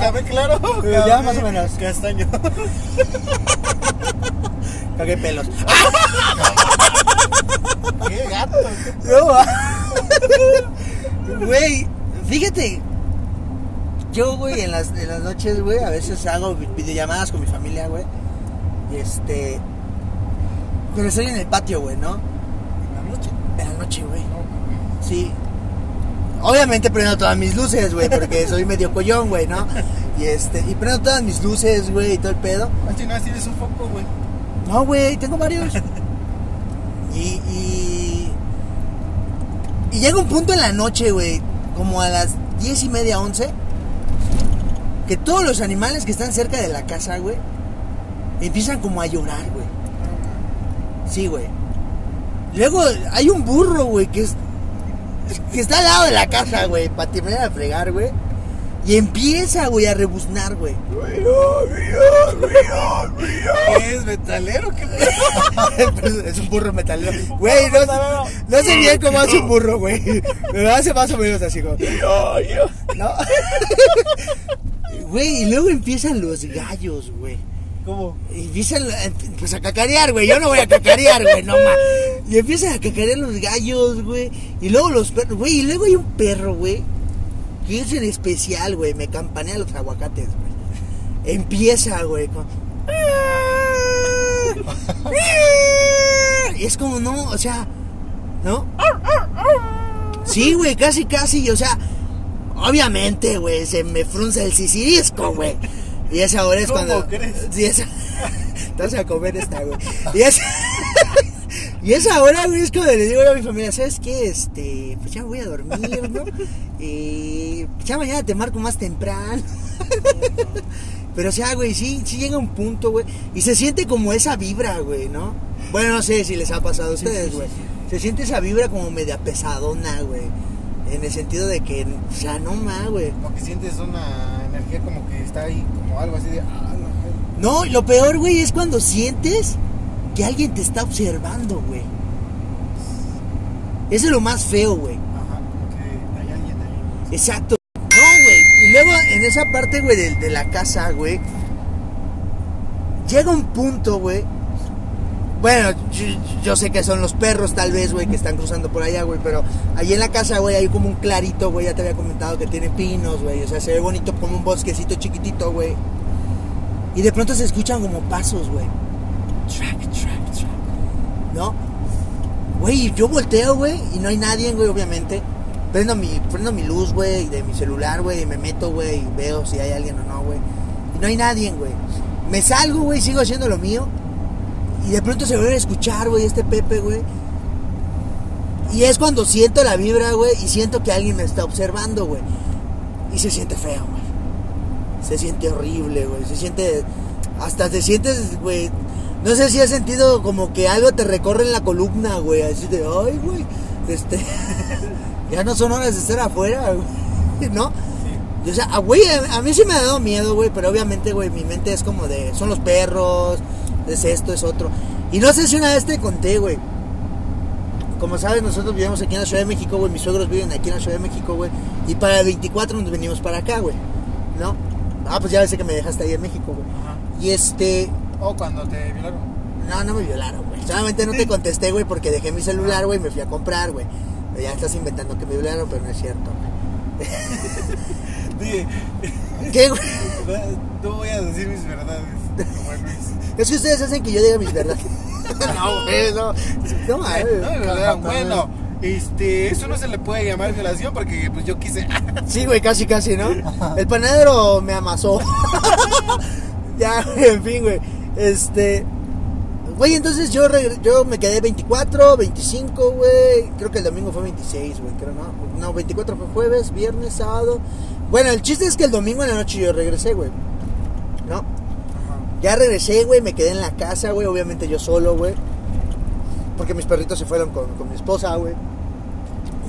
¿Café claro? Ya, más o menos. Castaño. (laughs) Cagué pelos. ¡Qué gato! No, va. Güey, fíjate. Yo, güey, en las, en las noches, güey, a veces hago vi- videollamadas con mi familia, güey. Y este. Pero estoy en el patio, güey, ¿no? ¿En la noche? En la noche, güey. No, Sí. Obviamente prendo todas mis luces, güey, porque soy medio collón, güey, ¿no? Y este, y prendo todas mis luces, güey, y todo el pedo. Más nada tienes un foco, güey. No, güey, tengo varios. (laughs) Y, y. Y llega un punto en la noche, güey, como a las diez y media, once, que todos los animales que están cerca de la casa, güey, empiezan como a llorar, güey. Sí, güey. Luego hay un burro, güey, que es. que está al lado de la casa, güey, para terminar a fregar, güey. Y empieza, güey, a rebuznar, güey. ¿Qué es metalero? ¿Qué (laughs) es un burro metalero. Güey, no, sé bien cómo hace un burro, güey. Pero hace más o menos así como. ¿No? (laughs) Güey, y luego empiezan los gallos, güey. ¿Cómo? Y pues, a cacarear, güey. Yo no voy a cacarear, güey, no más. Y empiezan a cacarear los gallos, güey. Y luego los perros, güey. Y luego hay un perro, güey. Que es en especial, güey. Me campanea los aguacates, güey. Empieza, güey. con- Y es como, no, o sea, ¿no? Sí, güey, casi, casi. O sea, obviamente, güey, se me frunce el sisirisco, güey. Y esa hora es ¿Cómo cuando. crees? Sí, esa. (laughs) Te vas a comer esta, güey. Y esa. (laughs) Y esa hora, güey, es cuando le digo a mi familia, ¿sabes qué? Este, pues ya me voy a dormir, ¿no? Y (laughs) ya mañana te marco más temprano. Pero o sea, güey, sí, sí llega un punto, güey. Y se siente como esa vibra, güey, ¿no? Bueno, no sé si les ha pasado a ustedes, güey. Se siente esa vibra como media pesadona, güey. En el sentido de que, o sea, no más, güey. Como que sientes una energía como que está ahí, como algo así de. Ah. No, lo peor, güey, es cuando sientes que alguien te está observando, güey. Eso es lo más feo, güey. Ajá, que hay alguien ahí. Exacto. No, güey. Y luego en esa parte, güey, de, de la casa, güey. Llega un punto, güey. Bueno, yo, yo sé que son los perros, tal vez, güey, que están cruzando por allá, güey. Pero allí en la casa, güey, hay como un clarito, güey. Ya te había comentado que tiene pinos, güey. O sea, se ve bonito como un bosquecito chiquitito, güey. Y de pronto se escuchan como pasos, güey. Track, track, track. ¿No? Güey, yo volteo, güey, y no hay nadie, güey, obviamente. Prendo mi, prendo mi luz, güey, de mi celular, güey, y me meto, güey, y veo si hay alguien o no, güey. Y no hay nadie, güey. Me salgo, güey, sigo haciendo lo mío. Y de pronto se vuelve a escuchar, güey, este Pepe, güey. Y es cuando siento la vibra, güey, y siento que alguien me está observando, güey. Y se siente feo, güey. Se siente horrible, güey. Se siente. Hasta te sientes, güey. No sé si has sentido como que algo te recorre en la columna, güey. Así de, ay, güey. Este. (laughs) ya no son horas de estar afuera, güey. (laughs) ¿No? Y, o sea, güey, a, a mí sí me ha dado miedo, güey, pero obviamente, güey, mi mente es como de, son los perros, es esto, es otro. Y no sé si una vez te conté, güey. Como sabes, nosotros vivimos aquí en la Ciudad de México, güey, mis suegros viven aquí en la Ciudad de México, güey. Y para el 24 nos venimos para acá, güey. ¿No? Ah, pues ya ves que me dejaste ahí en México, güey. Ajá. Y este, O cuando te violaron. no, no me violaron, güey. Solamente no te contesté, güey, porque dejé mi celular, güey, y me fui a comprar, güey. Ya estás inventando que me violaron, pero no es cierto, güey. (laughs) ¿Qué, güey? (laughs) no voy a decir mis verdades. Es que ustedes hacen que yo diga mis verdades. (laughs) no, güey, no. No. Bueno, este, eso no se le puede llamar violación porque pues yo quise. (laughs) Sí, güey, casi, casi, ¿no? El panadero me amasó. (laughs) ya, güey, en fin, güey. Este. Güey, entonces yo, yo me quedé 24, 25, güey. Creo que el domingo fue 26, güey. Creo, ¿no? No, 24 fue jueves, viernes, sábado. Bueno, el chiste es que el domingo en la noche yo regresé, güey. ¿No? Ya regresé, güey, me quedé en la casa, güey, obviamente yo solo, güey. Porque mis perritos se fueron con, con mi esposa, güey.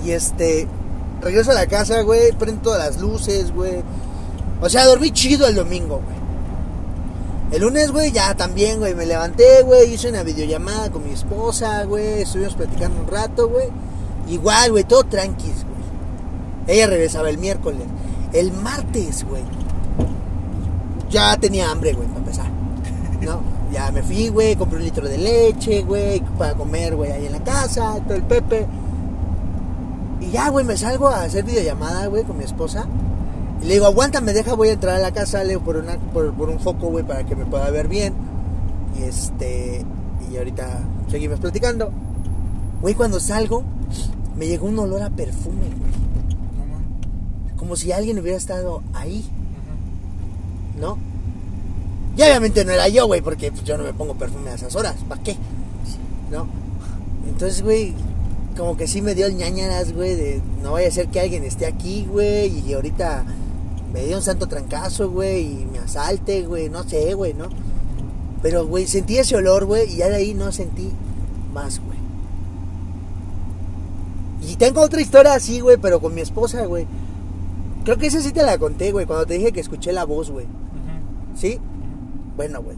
Y este, regreso a la casa, güey, prendo todas las luces, güey. O sea, dormí chido el domingo, güey. El lunes, güey, ya también, güey, me levanté, güey, hice una videollamada con mi esposa, güey, estuvimos platicando un rato, güey. Igual, güey, todo tranquis, güey. Ella regresaba el miércoles. El martes, güey, ya tenía hambre, güey, para empezar. ¿No? Ya me fui, güey, compré un litro de leche, güey, para comer, güey, ahí en la casa, todo el pepe. Y ya, güey, me salgo a hacer videollamada, güey, con mi esposa. Y le digo, aguántame, deja, voy a entrar a la casa, le digo, por, una, por, por un foco, güey, para que me pueda ver bien. Y este, y ahorita seguimos platicando. Güey, cuando salgo, me llegó un olor a perfume, güey. Como si alguien hubiera estado ahí, ¿no? Y obviamente no era yo, güey, porque pues, yo no me pongo perfume a esas horas. ¿Para qué? ¿No? Entonces, güey, como que sí me dio el ñañaras, güey, de no vaya a ser que alguien esté aquí, güey, y ahorita me dio un santo trancazo, güey, y me asalte, güey, no sé, güey, ¿no? Pero, güey, sentí ese olor, güey, y ya de ahí no sentí más, güey. Y tengo otra historia así, güey, pero con mi esposa, güey. Creo que esa sí te la conté, güey, cuando te dije que escuché la voz, güey. Ujú. ¿Sí? Bueno, güey.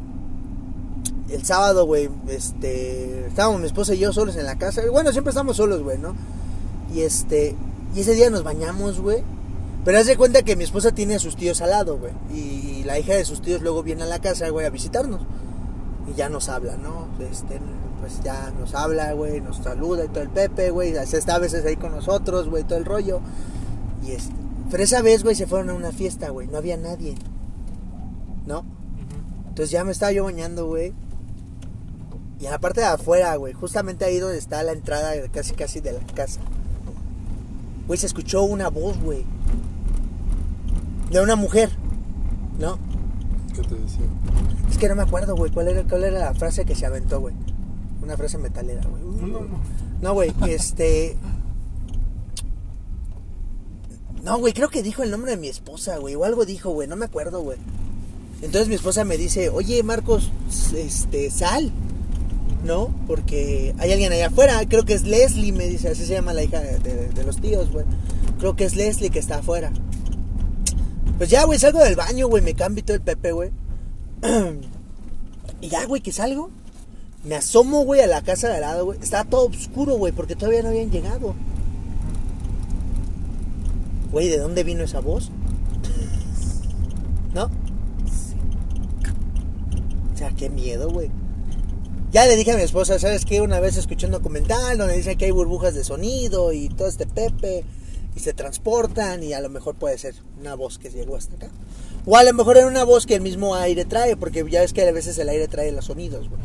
El sábado, güey, este... Estábamos mi esposa y yo solos en la casa. Bueno, siempre estamos solos, güey, ¿no? Y este... Y ese día nos bañamos, güey. Pero haz de cuenta que mi esposa tiene a sus tíos al lado, güey. Y, la hija de sus tíos luego viene a la casa, güey, a visitarnos. Y ya nos habla, ¿no? Este, pues ya nos habla, güey, nos saluda y todo el Pepe, güey. Se está a veces ahí con nosotros, güey, todo el rollo. Y este... Pero esa vez, güey, se fueron a una fiesta, güey. No había nadie. ¿No? Entonces ya me estaba yo bañando, güey. Y en la parte de afuera, güey, justamente ahí donde está la entrada casi casi de la casa. Güey, se escuchó una voz, güey. De una mujer, ¿no? ¿Qué te decía? Es que no me acuerdo, güey, cuál era, cuál era la frase que se aventó, güey. Una frase metalera, güey. No, no, no. No, güey, este... No, güey, creo que dijo el nombre de mi esposa, güey, o algo dijo, güey, no me acuerdo, güey. Entonces mi esposa me dice, oye, Marcos, este, sal, ¿no? Porque hay alguien allá afuera, creo que es Leslie, me dice, así se llama la hija de, los tíos, güey. Creo que es Leslie que está afuera. Pues ya, güey, salgo del baño, güey, me cambio todo el pepe, güey. (clears throat) y ya, güey, que salgo. Me asomo, güey, a la casa de al lado, güey. Estaba todo oscuro, güey, porque todavía no habían llegado. Güey, ¿de dónde vino esa voz? ¿No? O sea, qué miedo, güey. Ya le dije a mi esposa, ¿sabes qué? Una vez escuché un documental donde dice que hay burbujas de sonido y todo este pepe y se transportan y a lo mejor puede ser una voz que llegó hasta acá. O a lo mejor era una voz que el mismo aire trae, porque ya ves que a veces el aire trae los sonidos, güey.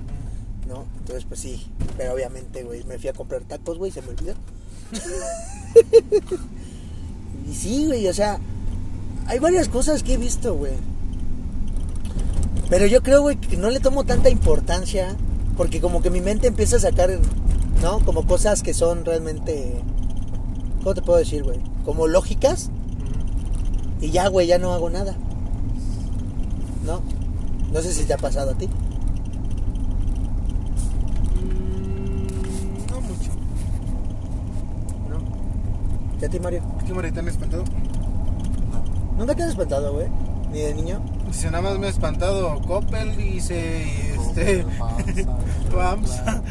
¿No? Entonces, pues sí. Pero obviamente, güey, me fui a comprar tacos, güey, se me olvidó. (laughs) y sí, güey, o sea, hay varias cosas que he visto, güey. Pero yo creo, güey, que no le tomo tanta importancia, porque como que mi mente empieza a sacar, ¿no? Como cosas que son realmente, ¿cómo te puedo decir, güey? Como lógicas, y ya, güey, ya no hago nada. ¿No? No sé si te ha pasado a ti. Mm, No mucho. ¿No? ¿Y a ti, Mario? ¿Qué María te han espantado? No. ¿Nunca te has espantado, güey? Ni de niño. Si nada más me ha espantado Coppel y se. Este. Vamsa.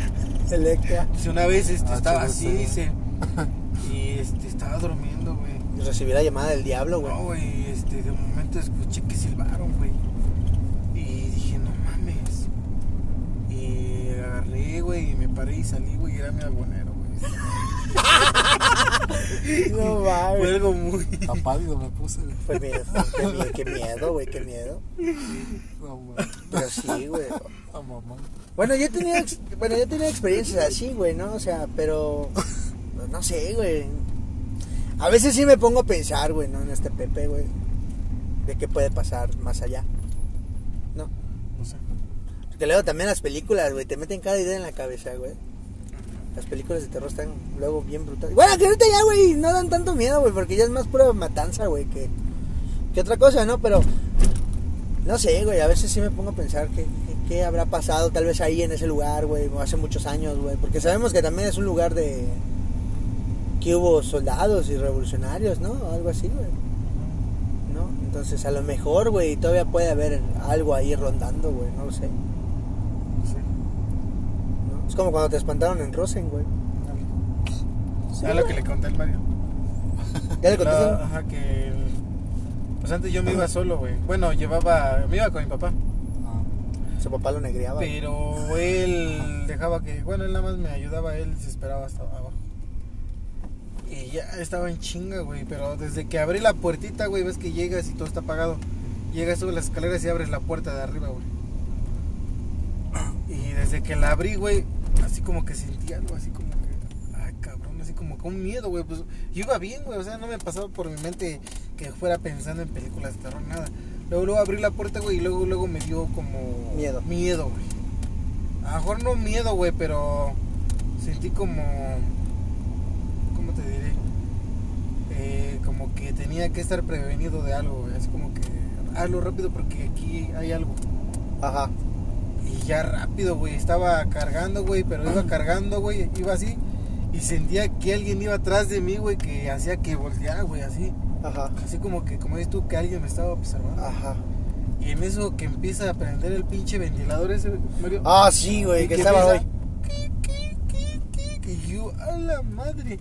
Electra. Dice, una vez este, estaba así, sí. dice. Y este, estaba durmiendo, güey. Y recibí la llamada del diablo, güey. No, güey, este, de momento escuché que silbaron, güey. Y dije, no mames. Y agarré, güey, y me paré y salí, güey, y era mi abonero, No (laughs) Fue mames. algo muy. Tan pálido me puse. güey. Fue miedo. Qué miedo, qué miedo, güey, qué miedo. No, mames. Pero sí, güey. Ah, mamá. Bueno, yo he tenido, ex- bueno, yo tenido experiencias así, güey, ¿no? O sea, pero pues, no sé, güey. A veces sí me pongo a pensar, güey, ¿no? En este Pepe, güey. De qué puede pasar más allá. ¿No? No sé. Porque luego también las películas, güey, te meten cada idea en la cabeza, güey. Las películas de terror están luego bien brutales. Bueno, que ahorita ya, güey, no dan tanto miedo, güey, porque ya es más pura matanza, güey, que, que otra cosa, ¿no? Pero, no sé, güey, a veces sí me pongo a pensar que, que- qué habrá pasado tal vez ahí en ese lugar, güey, hace muchos años, güey. Porque sabemos que también es un lugar de... que hubo soldados y revolucionarios, ¿no? O algo así, güey. ¿No? Entonces, a lo mejor, güey, todavía puede haber algo ahí rondando, güey, no lo sé. Es como cuando te espantaron en Rosen, güey. Sí, Ah, lo que le conté al Mario. ¿Ya le contaste? No, ajá, que. el- Pues antes yo me iba solo, güey. Bueno, llevaba. Me iba con mi papá. Ah, Su papá lo negriaba. Pero él dejaba que. Bueno, él nada más me ayudaba, él se esperaba hasta abajo. Y ya estaba en chinga, güey. Pero desde que abrí la puertita, güey, ves que llegas y todo está apagado. Llegas, subes las escaleras y abres la puerta de arriba, güey. Y desde que la abrí, güey, así como que sentí algo, así como que. Ay, cabrón, así como con miedo, güey. Pues yo iba bien, güey. O sea, no me pasaba por mi mente que fuera pensando en películas de terror, nada. Luego, luego abrí la puerta, güey, y luego, luego me dio como. Miedo. Miedo, güey. A lo mejor no miedo, güey, pero sentí como. ¿Cómo te diré? Eh, como que tenía que estar prevenido de algo, güey. Así como que. Hazlo rápido porque aquí hay algo. Ajá. Y ya rápido, güey. Estaba cargando, güey. Pero iba cargando, güey. Iba así. Y sentía que alguien iba atrás de mí, güey. Que hacía que volteara, güey. Así. Ajá. Así como que, como dices tú, que alguien me estaba observando. Ajá. Y en eso que empieza a prender el pinche ventilador ese, Mario. Ah, sí, güey, Y que estaba empieza, Y yo, a la madre.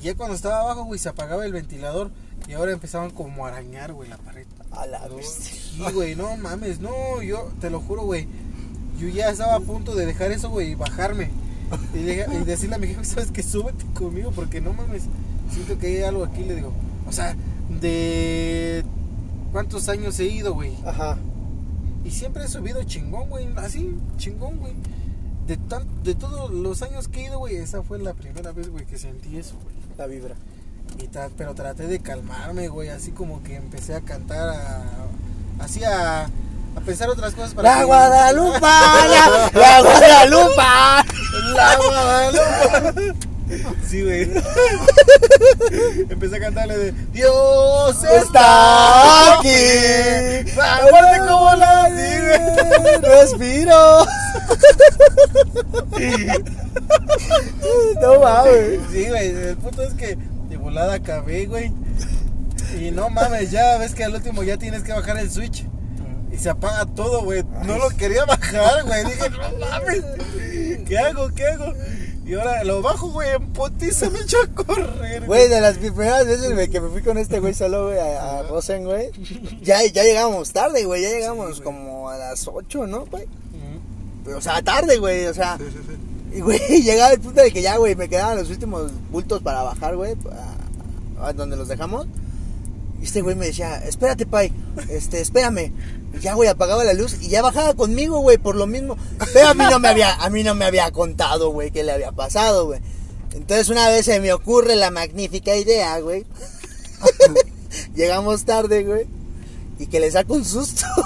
Y ya cuando estaba abajo, güey, se apagaba el ventilador. Y ahora empezaban como a arañar, güey, la pared. A la bestia. Sí, güey, no mames, no, yo te lo juro, güey. Yo ya estaba a punto de dejar eso, güey, y bajarme. Y, le- y decirle a mi jefe, ¿sabes qué? Súbete conmigo, porque no mames, siento que hay algo aquí, le digo. O sea, de cuántos años he ido, güey. Ajá. Y siempre he subido chingón, güey, así, chingón, güey. De, tan, de todos los años que he ido, güey, esa fue la primera vez, güey, que sentí eso, güey. La vibra. Y tra- pero traté de calmarme, güey, así como que empecé a cantar, a, así a, a pensar otras cosas para La que- Guadalupa, (laughs) la, Guadalupa, la Guadalupa. Sí, güey. empecé a cantarle de Dios está aquí. Aparte como la. Respiro. No mames. Sí, güey, el punto es que de volada acabé, güey. Y no mames, ya ves que al último ya tienes que bajar el switch. Y se apaga todo, güey. No lo quería bajar, güey. Dije, no (laughs) mames. ¿Qué hago? ¿Qué hago? Y ahora lo bajo, güey, en potiza me echo a correr. Güey, de las primeras veces que me fui con este güey solo, güey, a, a Rosen, güey. Ya, ya llegamos tarde, güey. Ya llegamos como a las 8, ¿no, güey? Ujú. O sea, tarde, güey. O sea, y güey, (laughs) llegaba el punto de que ya, güey, me quedaban los últimos bultos para bajar, güey, a, a donde los dejamos. Este güey me decía, espérate, pay, este, espérame. Ya, güey, apagaba la luz y ya bajaba conmigo, güey, por lo mismo. Pero a mí no me había, a mí no me había contado, güey, qué le había pasado, güey. Entonces una vez se me ocurre la magnífica idea, güey. (laughs) Llegamos tarde, güey. Y que le saco un susto. (laughs)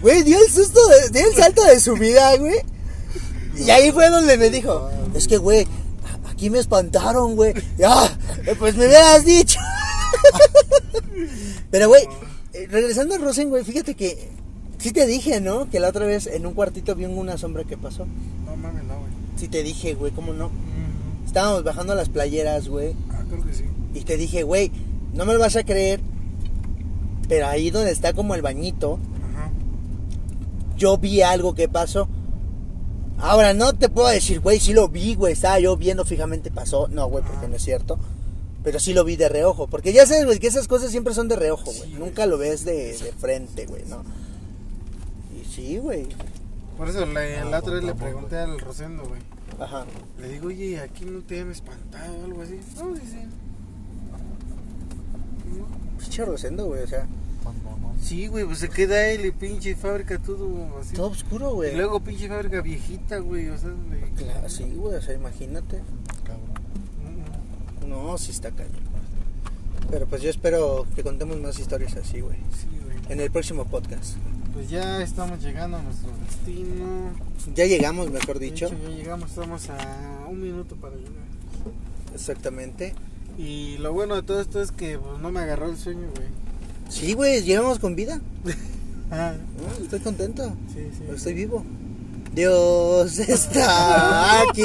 Güey, dio el susto, dio el salto de su vida, güey. Y ahí fue donde me dijo, es que, güey, aquí me espantaron, güey. Ya, pues me hubieras dicho. (laughs) Pero, güey, eh, regresando a Rosen, güey, fíjate que sí te dije, ¿no? Que la otra vez en un cuartito vi una sombra que pasó. No mames, no, güey. Sí te dije, güey, ¿cómo no? Estábamos bajando las playeras, güey. Ah, creo que sí. Y te dije, güey, No me lo vas a creer, pero ahí donde está como el bañito, Ajá. yo vi algo que pasó. Ahora, no te puedo decir, güey, sí lo vi, güey, estaba yo viendo fijamente, pasó. No, güey, porque no es cierto. Pero sí lo vi de reojo. Porque ya sabes, güey, que esas cosas siempre son de reojo, güey. Sí. Nunca lo ves de, de frente, güey, ¿no? Y sí, güey. Por eso la, la otra vez le pregunté al Rosendo, güey. Ajá. Le digo, oye, aquí no te han espantado o algo así. No, dice. Pinche Rosendo, güey, o sea, Sí, güey, pues se queda él y pinche fábrica todo así. todo oscuro, güey. Y luego pinche fábrica viejita, güey, o sea, de- Claro, sí, güey, o sea, imagínate. No, sí está cañón. Pero pues yo espero que contemos más historias así, güey. Sí, güey. En el próximo podcast. Pues ya estamos llegando a nuestro destino. Ya llegamos, mejor dicho. hecho, ya llegamos, estamos a un minuto para llegar. Exactamente. Y lo bueno de todo esto es que pues, no me agarró el sueño, güey. Sí, güey, llegamos con vida. (laughs) Ah, No, estoy contento. sí, sí. Estoy vivo. Dios está aquí.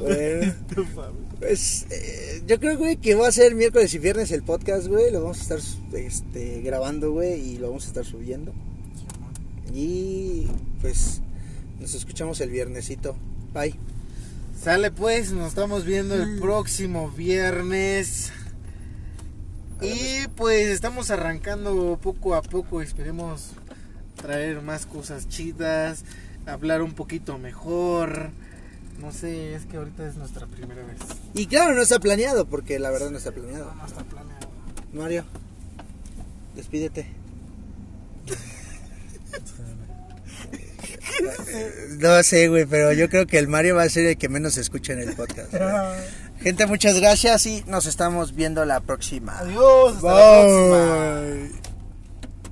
bueno, pues eh, yo creo, güey, que va a ser miércoles y viernes el podcast, güey. Lo vamos a estar este, grabando, güey, y lo vamos a estar subiendo. Y pues nos escuchamos el viernesito. Bye. Sale pues, nos estamos viendo el próximo viernes. Y pues estamos arrancando poco a poco, esperemos traer más cosas chidas, hablar un poquito mejor. No sé, es que ahorita es nuestra primera vez. Y claro, no está planeado, porque la verdad no está planeado. No está planeado. Mario, despídete. No sé, güey, pero yo creo que el Mario va a ser el que menos escucha en el podcast. güey. (laughs) Gente, muchas gracias y nos estamos viendo la próxima. Adiós, hasta la próxima.